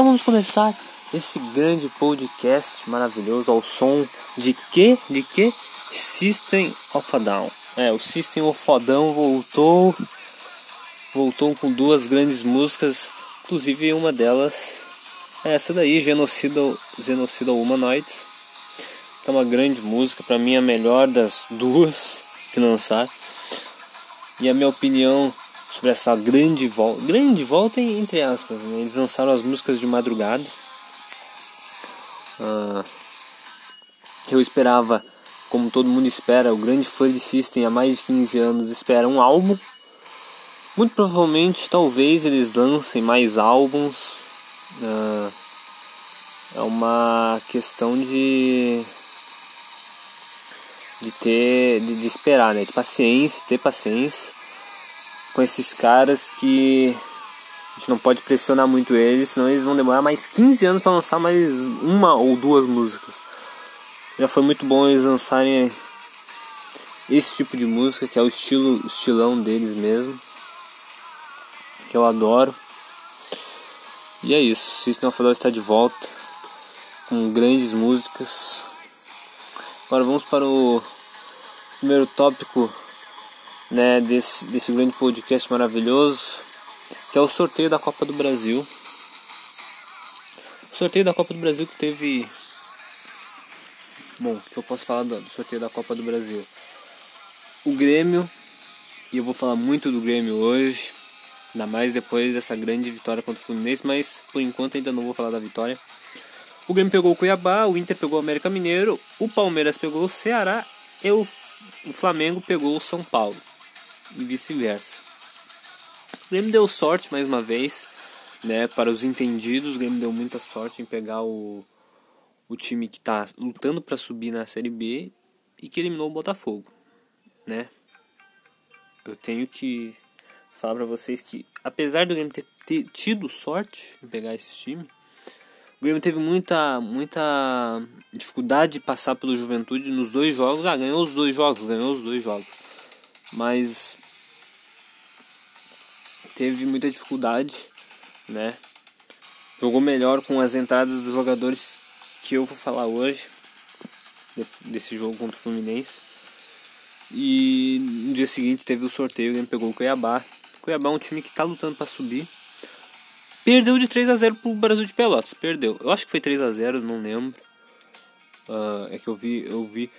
Então vamos começar esse grande podcast maravilhoso ao som de que? De que? System of a Down. É, o System of a Down voltou voltou com duas grandes músicas, inclusive uma delas é essa daí, Genocida, Genocida Humanoids. É uma grande música, para mim a melhor das duas que lançaram. E a minha opinião sobre essa grande volta. Grande volta entre aspas. Né? Eles lançaram as músicas de madrugada. Ah, eu esperava, como todo mundo espera, o grande fã de System há mais de 15 anos espera um álbum. Muito provavelmente, talvez eles lancem mais álbuns. Ah, é uma questão de de ter de, de esperar, né? De paciência, ter paciência com esses caras que a gente não pode pressionar muito eles, senão eles vão demorar mais 15 anos para lançar mais uma ou duas músicas. Já foi muito bom eles lançarem esse tipo de música, que é o estilo estilão deles mesmo. Que eu adoro. E é isso, System of Down está de volta com grandes músicas. Agora vamos para o primeiro tópico né, desse, desse grande podcast maravilhoso, que é o sorteio da Copa do Brasil. O sorteio da Copa do Brasil que teve. Bom, o que eu posso falar do, do sorteio da Copa do Brasil? O Grêmio, e eu vou falar muito do Grêmio hoje, ainda mais depois dessa grande vitória contra o Fluminense, mas por enquanto ainda não vou falar da vitória. O Grêmio pegou o Cuiabá, o Inter pegou o América Mineiro, o Palmeiras pegou o Ceará e o, Flamengo pegou o São Paulo e vice-versa. O Grêmio deu sorte mais uma vez, né? Para os entendidos, o Grêmio deu muita sorte em pegar o, o time que está lutando para subir na Série B e que eliminou o Botafogo, né? Eu tenho que falar para vocês que, apesar do Grêmio ter, ter tido sorte em pegar esse time, o Grêmio teve muita, muita dificuldade de passar pelo Juventude nos dois jogos. Ah, ganhou os dois jogos, ganhou os dois jogos. Mas teve muita dificuldade, né? Jogou melhor com as entradas dos jogadores que eu vou falar hoje desse jogo contra o Fluminense. E no dia seguinte teve o sorteio, ele pegou o Cuiabá. O Cuiabá é um time que está lutando para subir. Perdeu de 3 a 0 pro Brasil de Pelotas. Perdeu. Eu acho que foi 3 a 0 não lembro. Uh, é que eu vi, eu vi,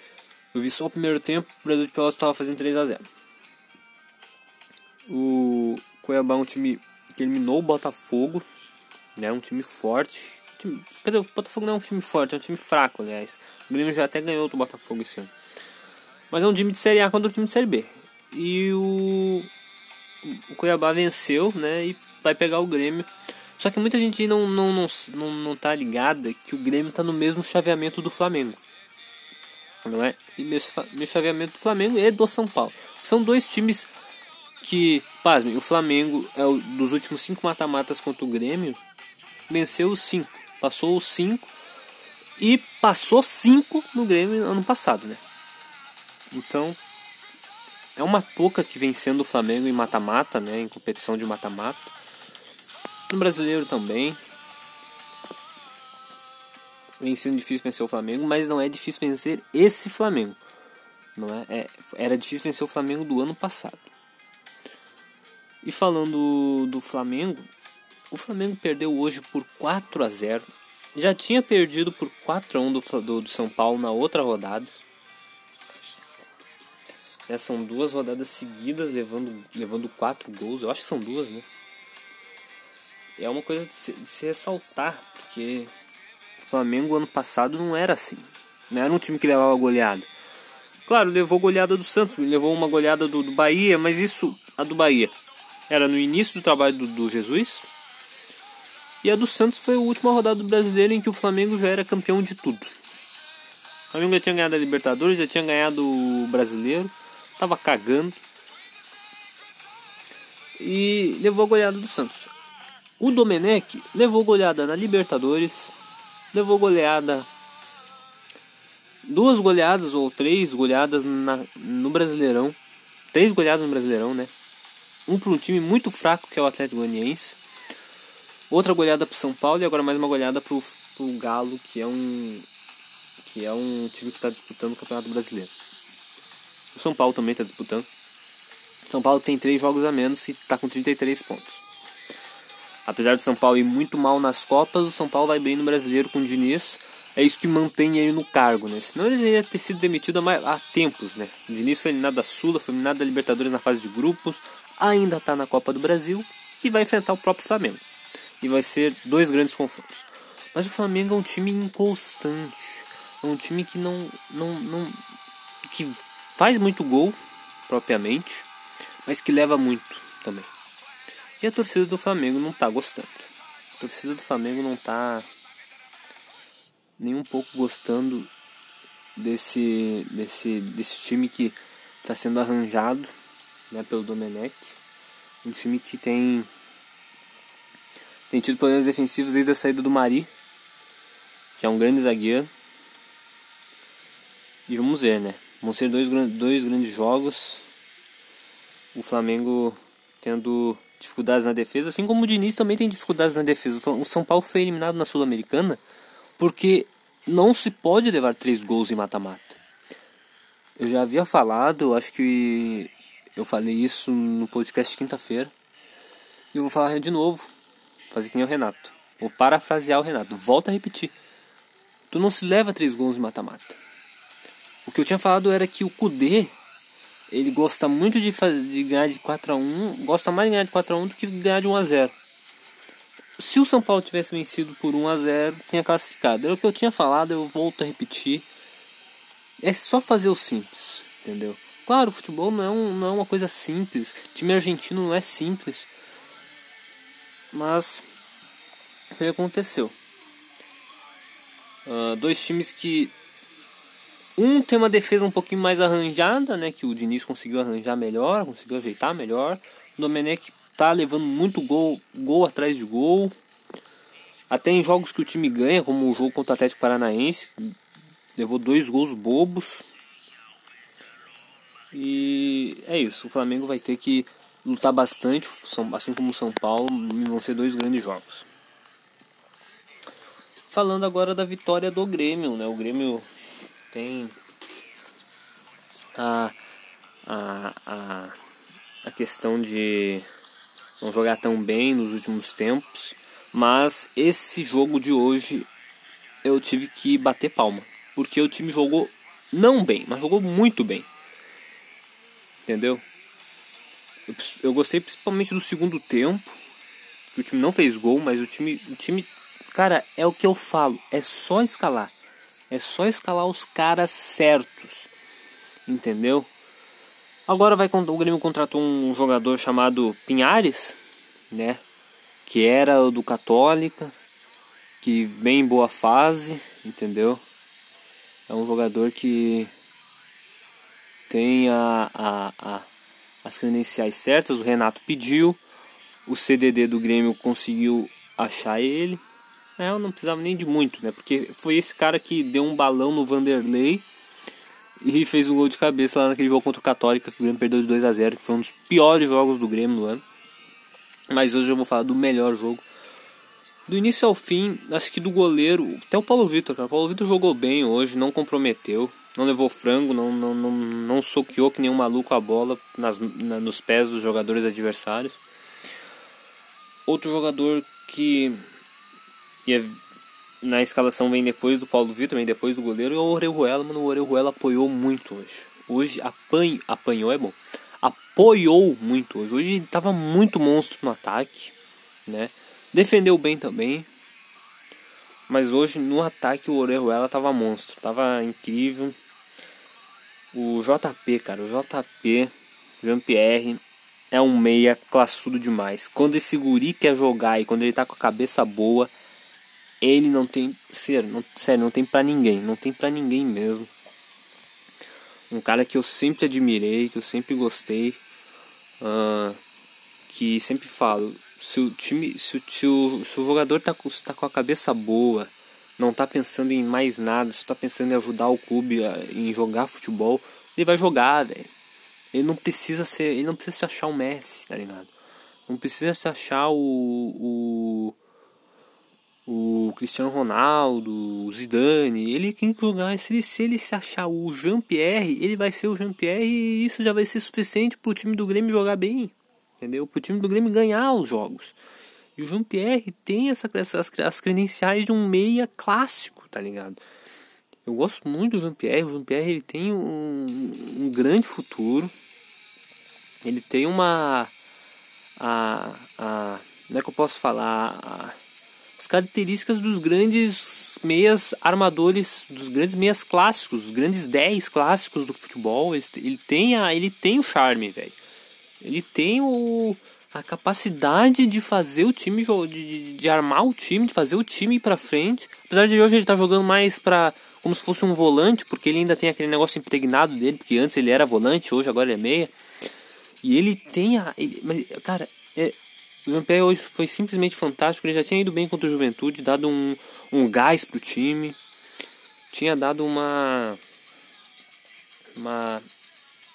eu vi só o primeiro tempo. O Brasil de Pelotas estava fazendo 3 a 0 O Cuiabá é um time que eliminou o Botafogo, né? Um time forte. Time, quer dizer, o Botafogo não é um time forte, é um time fraco, aliás. O Grêmio já até ganhou do Botafogo esse ano. Mas é um time de Série A contra um time de Série B. E o, o Cuiabá venceu, né? E vai pegar o Grêmio. Só que muita gente não, não, não, não, não tá ligada que o Grêmio tá no mesmo chaveamento do Flamengo. Não é? E meu, chaveamento do Flamengo é do São Paulo. São dois times que, pasmem, o Flamengo é o dos últimos cinco mata-matas contra o Grêmio, venceu os cinco, passou os cinco e passou cinco no Grêmio ano passado, né? Então, é uma pouca que vencendo o Flamengo em mata-mata, né, em competição de mata-mata. No brasileiro também. Vem sendo difícil vencer o Flamengo, mas não é difícil vencer esse Flamengo. Não é? é era difícil vencer o Flamengo do ano passado. E falando do Flamengo, o Flamengo perdeu hoje por 4 a 0. Já tinha perdido por 4 a 1 do, do, do São Paulo na outra rodada. Já são duas rodadas seguidas levando, levando 4 gols. Eu acho que são duas, né? É uma coisa de se, de se ressaltar, porque o Flamengo ano passado não era assim. Não era um time que levava goleada. Claro, levou goleada do Santos, levou uma goleada do, do Bahia, mas isso, a do Bahia, era no início do trabalho do, do Jesus. E a do Santos foi a última rodada do brasileiro em que o Flamengo já era campeão de tudo. O Flamengo já tinha ganhado a Libertadores, já tinha ganhado o brasileiro, tava cagando. E levou a goleada do Santos. O Domenech levou goleada na Libertadores, levou goleada. Duas goleadas ou três goleadas na, no Brasileirão. Três goleadas no Brasileirão, né? Um para um time muito fraco que é o Atlético Goianiense. Outra goleada para São Paulo e agora mais uma goleada para o Galo, que é um que é um time que está disputando o Campeonato Brasileiro. O São Paulo também está disputando. São Paulo tem três jogos a menos e está com 33 pontos. Apesar de São Paulo ir muito mal nas Copas, o São Paulo vai bem no Brasileiro com o Diniz. É isso que mantém ele no cargo, né? Senão ele ia ter sido demitido há tempos, né? O Diniz foi eliminado da Sula, foi eliminado da Libertadores na fase de grupos, ainda está na Copa do Brasil e vai enfrentar o próprio Flamengo. E vai ser dois grandes confrontos. Mas o Flamengo é um time inconstante. É um time que não, não, não que faz muito gol propriamente, mas que leva muito também. E a torcida do Flamengo não tá gostando. A torcida do Flamengo não tá nem um pouco gostando desse desse desse time que está sendo arranjado, né, pelo Domenech. Um time que tem tem tido problemas defensivos desde a saída do Mari, que é um grande zagueiro. E vamos ver, né? Vão ser dois, dois grandes jogos. O Flamengo tendo dificuldades na defesa, assim como o Diniz também tem dificuldades na defesa. O São Paulo foi eliminado na Sul-Americana porque não se pode levar três gols em mata-mata. Eu já havia falado, acho que eu falei isso no podcast quinta-feira. E eu vou falar de novo. Fazer que nem o Renato. Vou parafrasear o Renato. Volta a repetir. Tu não se leva três gols em mata-mata. O que eu tinha falado era que o Kudê ele gosta muito de, fazer, de ganhar de 4 a 1 gosta mais de ganhar de 4 a 1 do que de ganhar de 1 a 0 Se o São Paulo tivesse vencido por 1 a 0 tinha classificado. Era o que eu tinha falado, eu volto a repetir. É só fazer o simples, entendeu? Claro, o futebol não é, um, não é uma coisa simples. O time argentino não é simples. Mas o que aconteceu? Uh, dois times que um tem uma defesa um pouquinho mais arranjada, né? Que o Diniz conseguiu arranjar melhor, conseguiu ajeitar melhor. O Domenech tá levando muito gol, gol atrás de gol. Até em jogos que o time ganha, como o jogo contra o Atlético Paranaense, levou dois gols bobos. E é isso, o Flamengo vai ter que lutar bastante, assim como o São Paulo, vão ser dois grandes jogos. Falando agora da vitória do Grêmio, né? O Grêmio tem a, a, a, a questão de não jogar tão bem nos últimos tempos, mas esse jogo de hoje eu tive que bater palma, porque o time jogou não bem, mas jogou muito bem. Entendeu? Eu, eu gostei principalmente do segundo tempo, que o time não fez gol, mas o time, o time, cara, é o que eu falo, é só escalar. É só escalar os caras certos. Entendeu? Agora vai o Grêmio contratou um jogador chamado Pinhares, né? Que era do Católica, que vem em boa fase, entendeu? É um jogador que tem a, a, a, as credenciais certas. O Renato pediu, o CDD do Grêmio conseguiu achar ele. É, eu não precisava nem de muito, né? Porque foi esse cara que deu um balão no Vanderlei e fez um gol de cabeça lá naquele jogo contra o Católica, que o Grêmio perdeu de 2 a 0 que foi um dos piores jogos do Grêmio no ano. Mas hoje eu vou falar do melhor jogo. Do início ao fim, acho que do goleiro, até o Paulo Vitor, cara. O Paulo Vitor jogou bem hoje, não comprometeu, não levou frango, não, não, não, não soqueou que nem um maluco a bola nas, na, nos pés dos jogadores adversários. Outro jogador que é, na escalação vem depois do Paulo Vitor, vem depois do goleiro, e o Orejuela, mano, o Orejuela apoiou muito hoje. Hoje apanho, apanhou é bom. Apoiou muito hoje. Hoje tava muito monstro no ataque, né? Defendeu bem também. Mas hoje no ataque o Orejuela tava monstro, tava incrível. O JP, cara, o JP, Jean-Pierre, é um meia classudo demais. Quando esse guri quer jogar e quando ele tá com a cabeça boa, ele não tem. Sério, não, sério, não tem pra ninguém. Não tem pra ninguém mesmo. Um cara que eu sempre admirei, que eu sempre gostei. Uh, que sempre falo, se o time. Se o, se o, se o jogador tá tá com a cabeça boa, não tá pensando em mais nada, só tá pensando em ajudar o clube, a, em jogar futebol, ele vai jogar, velho. Ele não precisa ser. Ele não precisa se achar o Messi, tá ligado? Não precisa se achar o. o o Cristiano Ronaldo, o Zidane, ele tem que jogar. Se ele, se ele se achar o Jean-Pierre, ele vai ser o Jean-Pierre e isso já vai ser suficiente pro time do Grêmio jogar bem. Entendeu? Pro time do Grêmio ganhar os jogos. E o Jean-Pierre tem essa, essas, as credenciais de um meia clássico, tá ligado? Eu gosto muito do Jean-Pierre. O Jean-Pierre ele tem um, um grande futuro. Ele tem uma. A, a, como é que eu posso falar? A, as características dos grandes meias armadores, dos grandes meias clássicos, os grandes 10 clássicos do futebol. Ele tem, a, ele tem o charme, velho. Ele tem o, a capacidade de fazer o time, de, de, de, armar o time, de fazer o time ir pra frente. Apesar de hoje ele tá jogando mais pra, como se fosse um volante, porque ele ainda tem aquele negócio impregnado dele, porque antes ele era volante, hoje agora ele é meia. E ele tem a. Ele, mas, cara, é, o Jean-Pierre hoje foi simplesmente fantástico. Ele já tinha ido bem contra o Juventude, dado um, um gás pro time. Tinha dado uma. Uma,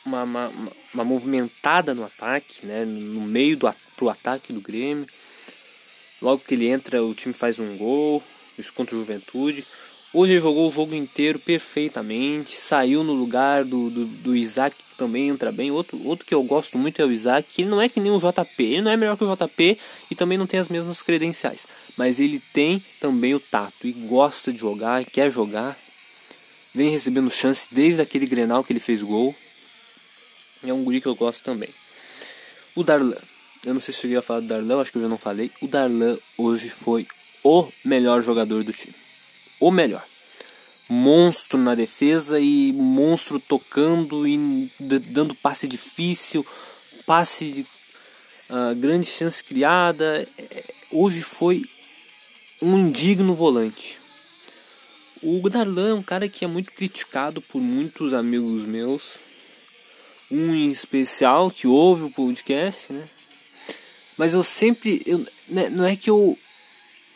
uma, uma, uma movimentada no ataque, né? no meio do pro ataque do Grêmio. Logo que ele entra, o time faz um gol. Isso contra o Juventude. Hoje jogou o jogo inteiro perfeitamente, saiu no lugar do, do, do Isaac, que também entra bem. Outro, outro que eu gosto muito é o Isaac, que ele não é que nem o JP, ele não é melhor que o JP e também não tem as mesmas credenciais. Mas ele tem também o tato e gosta de jogar, quer jogar. Vem recebendo chance desde aquele Grenal que ele fez gol. É um guri que eu gosto também. O Darlan. Eu não sei se cheguei a falar do Darlan, acho que eu já não falei. O Darlan hoje foi o melhor jogador do time o melhor. Monstro na defesa e monstro tocando e dando passe difícil, passe de uh, grande chance criada. É, hoje foi um indigno volante. O Darlan é um cara que é muito criticado por muitos amigos meus. Um em especial que ouve o podcast, né? Mas eu sempre. Eu, né, não é que eu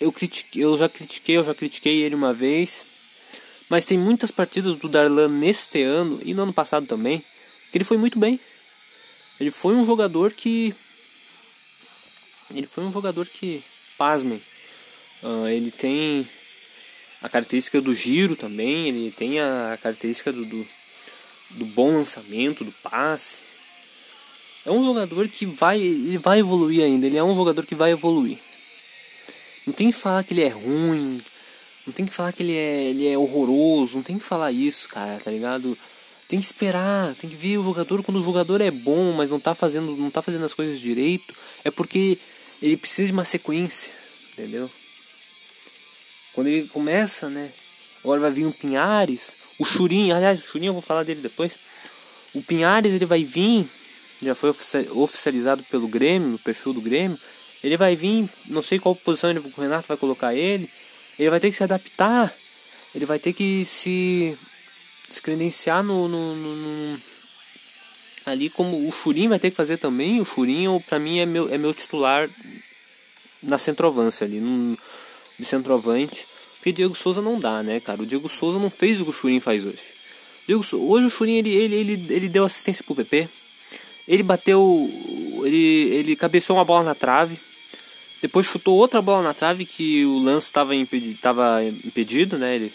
eu, critiquei, eu já critiquei, eu já critiquei ele uma vez. Mas tem muitas partidas do Darlan neste ano e no ano passado também que ele foi muito bem. Ele foi um jogador que. Ele foi um jogador que. Pasmem. Uh, ele tem a característica do giro também. Ele tem a característica do, do, do bom lançamento, do passe. É um jogador que vai. Ele vai evoluir ainda. Ele é um jogador que vai evoluir. Não tem que falar que ele é ruim. Não tem que falar que ele é, ele é horroroso. Não tem que falar isso, cara, tá ligado? Tem que esperar, tem que ver o jogador quando o jogador é bom, mas não tá fazendo, não tá fazendo as coisas direito, é porque ele precisa de uma sequência, entendeu? Quando ele começa, né? Agora vai vir um Pinhares, o Churinho, aliás, o Churinho eu vou falar dele depois. O Pinhares ele vai vir, já foi oficializado pelo Grêmio, no perfil do Grêmio, ele vai vir, não sei qual posição ele, o Renato vai colocar ele. Ele vai ter que se adaptar. Ele vai ter que se, se credenciar no, no, no, no ali como o Churin vai ter que fazer também. O Churin, para mim, é meu, é meu titular na centroavância ali, no, de centroavante. Porque Diego Souza não dá, né, cara? O Diego Souza não fez o que o Churin faz hoje. Diego, hoje o Churin ele, ele, ele, ele deu assistência pro PP. Ele bateu. Ele, ele cabeceou uma bola na trave. Depois chutou outra bola na trave que o lance estava impedido, impedido, né? Ele,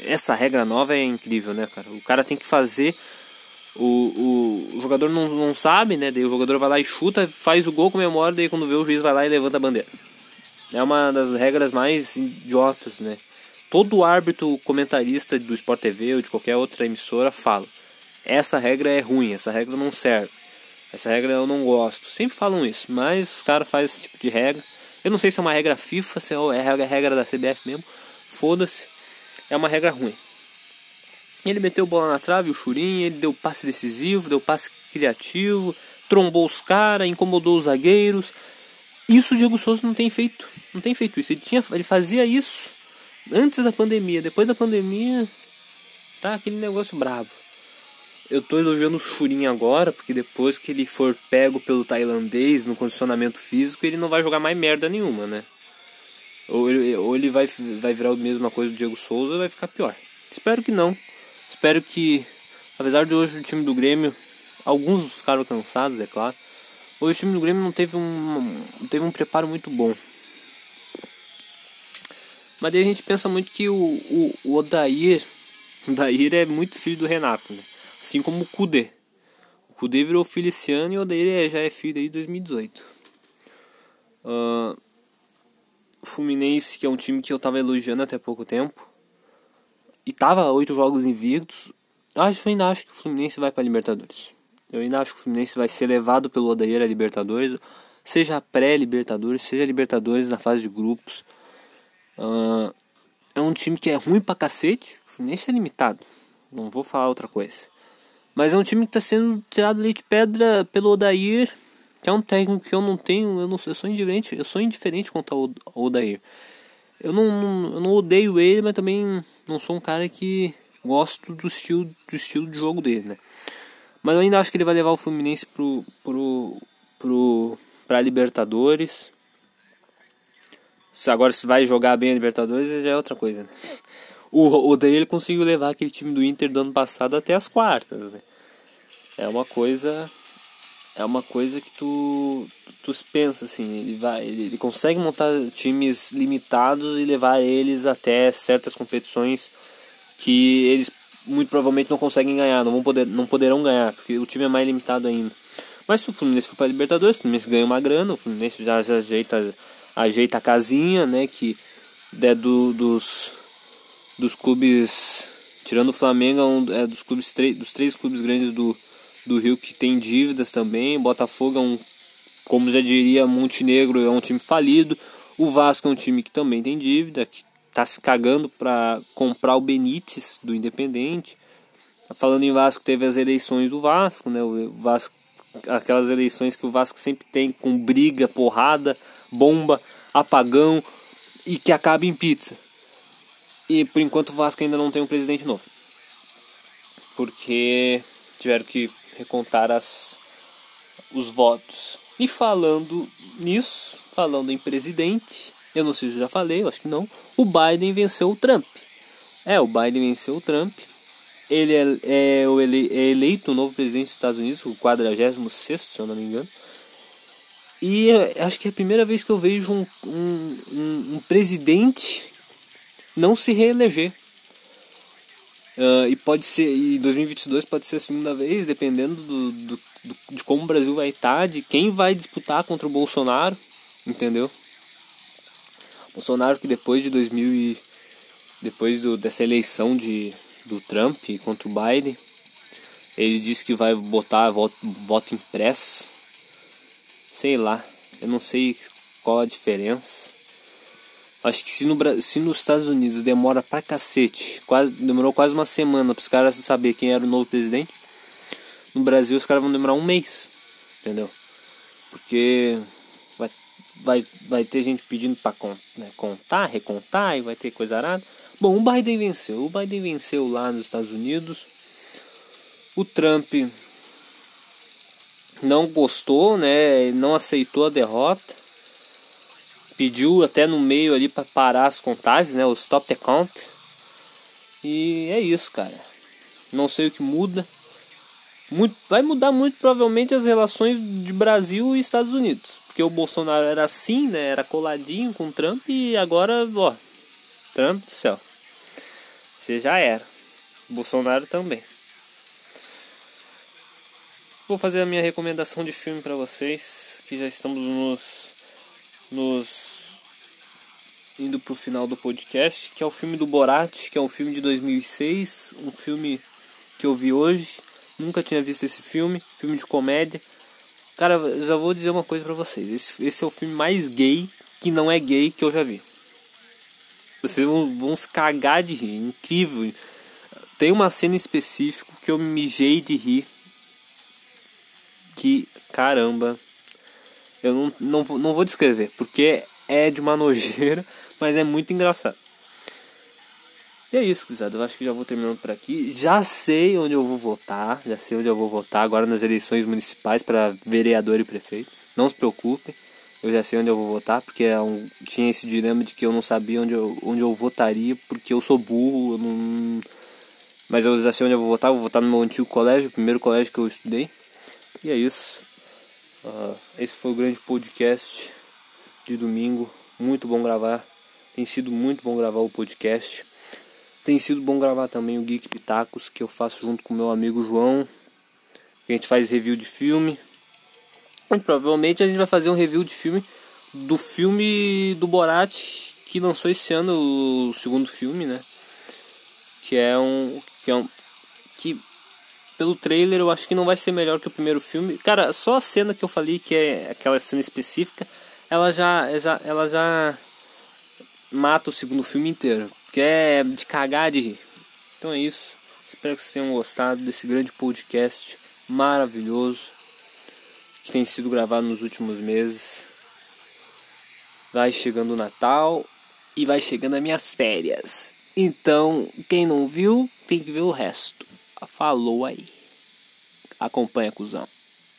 essa regra nova é incrível, né, cara? O cara tem que fazer. O, o, o jogador não, não sabe, né? Daí o jogador vai lá e chuta, faz o gol, comemora, daí quando vê o juiz vai lá e levanta a bandeira. É uma das regras mais idiotas, né? Todo árbitro comentarista do Sport TV ou de qualquer outra emissora fala: essa regra é ruim, essa regra não serve, essa regra eu não gosto. Sempre falam isso, mas os caras fazem esse tipo de regra eu não sei se é uma regra FIFA, se é regra da CBF mesmo. Foda-se. É uma regra ruim. Ele meteu bola na trave, o Churin, ele deu passe decisivo, deu passe criativo, trombou os caras, incomodou os zagueiros. Isso o Diego Souza não tem feito. Não tem feito isso. Ele, tinha, ele fazia isso antes da pandemia. Depois da pandemia, tá aquele negócio brabo. Eu tô elogiando o Churin agora, porque depois que ele for pego pelo tailandês no condicionamento físico, ele não vai jogar mais merda nenhuma, né? Ou ele, ou ele vai, vai virar a mesma coisa do Diego Souza, vai ficar pior. Espero que não. Espero que, apesar de hoje o time do Grêmio, alguns ficaram cansados, é claro. Hoje o time do Grêmio não teve um, teve um preparo muito bom. Mas daí a gente pensa muito que o, o, o Odair, o Odair é muito filho do Renato, né? Assim como o Kudê. O Kudê virou filho esse ano e o Odair é, já é filho aí 2018. Uh, Fluminense, que é um time que eu tava elogiando até pouco tempo. E tava oito jogos invictos. Acho, eu ainda acho que o Fluminense vai para Libertadores. Eu ainda acho que o Fluminense vai ser levado pelo Odair a Libertadores. Seja pré-Libertadores, seja Libertadores na fase de grupos. Uh, é um time que é ruim pra cacete. O Fluminense é limitado. Não vou falar outra coisa. Mas é um time que está sendo tirado leite de pedra pelo Odair, que é um técnico que eu não tenho, eu, não, eu sou indiferente, eu sou indiferente quanto ao Odair. Eu não, eu não odeio ele, mas também não sou um cara que gosto do estilo, do estilo de jogo dele, né? Mas eu ainda acho que ele vai levar o Fluminense pro, pro, pro, pra Libertadores. Agora se vai jogar bem a Libertadores já é outra coisa, né? O Odair ele conseguiu levar aquele time do Inter do ano passado até as quartas, né? É uma coisa é uma coisa que tu tu pensa assim, ele vai ele, ele consegue montar times limitados e levar eles até certas competições que eles muito provavelmente não conseguem ganhar, não vão poder não poderão ganhar, porque o time é mais limitado ainda. Mas se o Fluminense for para Libertadores, o Fluminense ganha uma grana, o Fluminense já, já ajeita ajeita a casinha, né, que é do, dos dos clubes, tirando o Flamengo, é, um, é dos clubes dos três clubes grandes do, do Rio que tem dívidas também. Botafogo é um, como já diria, Montenegro é um time falido. O Vasco é um time que também tem dívida, que está se cagando para comprar o Benítez do Independente. Falando em Vasco, teve as eleições do Vasco, né? O Vasco, aquelas eleições que o Vasco sempre tem com briga, porrada, bomba, apagão e que acaba em pizza. E por enquanto o Vasco ainda não tem um presidente novo. Porque tiveram que recontar as, os votos. E falando nisso, falando em presidente, eu não sei se já falei, eu acho que não. O Biden venceu o Trump. É, o Biden venceu o Trump. Ele é, é, o ele, é eleito o novo presidente dos Estados Unidos, o 46, se eu não me engano. E acho que é a primeira vez que eu vejo um, um, um, um presidente não se reeleger. Uh, e pode ser, e 2022 pode ser a segunda vez, dependendo do, do, do, de como o Brasil vai estar, de quem vai disputar contra o Bolsonaro, entendeu? Bolsonaro que depois de 2000 e, depois do, dessa eleição de, do Trump contra o Biden, ele disse que vai botar voto, voto impresso. Sei lá, eu não sei qual a diferença. Acho que se, no, se nos Estados Unidos demora pra cacete, quase, demorou quase uma semana para os caras saber quem era o novo presidente, no Brasil os caras vão demorar um mês, entendeu? Porque vai, vai, vai ter gente pedindo para né, contar, recontar e vai ter coisa arada. Bom, o Biden venceu. O Biden venceu lá nos Estados Unidos. O Trump não gostou, né? Não aceitou a derrota pediu até no meio ali para parar as contagens, né? O stop the count. E é isso, cara. Não sei o que muda. Muito, vai mudar muito provavelmente as relações de Brasil e Estados Unidos. Porque o Bolsonaro era assim, né? Era coladinho com o Trump e agora, ó. Trump do céu. Você já era. Bolsonaro também. Vou fazer a minha recomendação de filme para vocês. Que já estamos nos nos indo pro final do podcast, que é o filme do Borat, que é um filme de 2006, um filme que eu vi hoje, nunca tinha visto esse filme, filme de comédia. Cara, já vou dizer uma coisa para vocês, esse, esse é o filme mais gay que não é gay que eu já vi. Vocês vão, vão se cagar de rir, incrível. tem uma cena em específico que eu me mijei de rir. Que, caramba, eu não, não, não vou descrever, porque é de uma nojeira, mas é muito engraçado. E é isso, gurizada. Eu acho que já vou terminando por aqui. Já sei onde eu vou votar. Já sei onde eu vou votar agora nas eleições municipais para vereador e prefeito. Não se preocupem. Eu já sei onde eu vou votar, porque é um, tinha esse dilema de que eu não sabia onde eu, onde eu votaria, porque eu sou burro, eu não... mas eu já sei onde eu vou votar. Vou votar no meu antigo colégio, o primeiro colégio que eu estudei. E é isso. Uh, esse foi o grande podcast de domingo. Muito bom gravar. Tem sido muito bom gravar o podcast. Tem sido bom gravar também o Geek Pitacos, que eu faço junto com meu amigo João. A gente faz review de filme. E provavelmente a gente vai fazer um review de filme do filme do Borat que lançou esse ano, o segundo filme, né? Que é um que é um pelo trailer eu acho que não vai ser melhor que o primeiro filme. Cara, só a cena que eu falei que é aquela cena específica, ela já ela já mata o segundo filme inteiro que é de cagar de rir. Então é isso. Espero que vocês tenham gostado desse grande podcast maravilhoso que tem sido gravado nos últimos meses. Vai chegando o Natal e vai chegando as minhas férias. Então, quem não viu, tem que ver o resto. Falou aí. Acompanha, cuzão.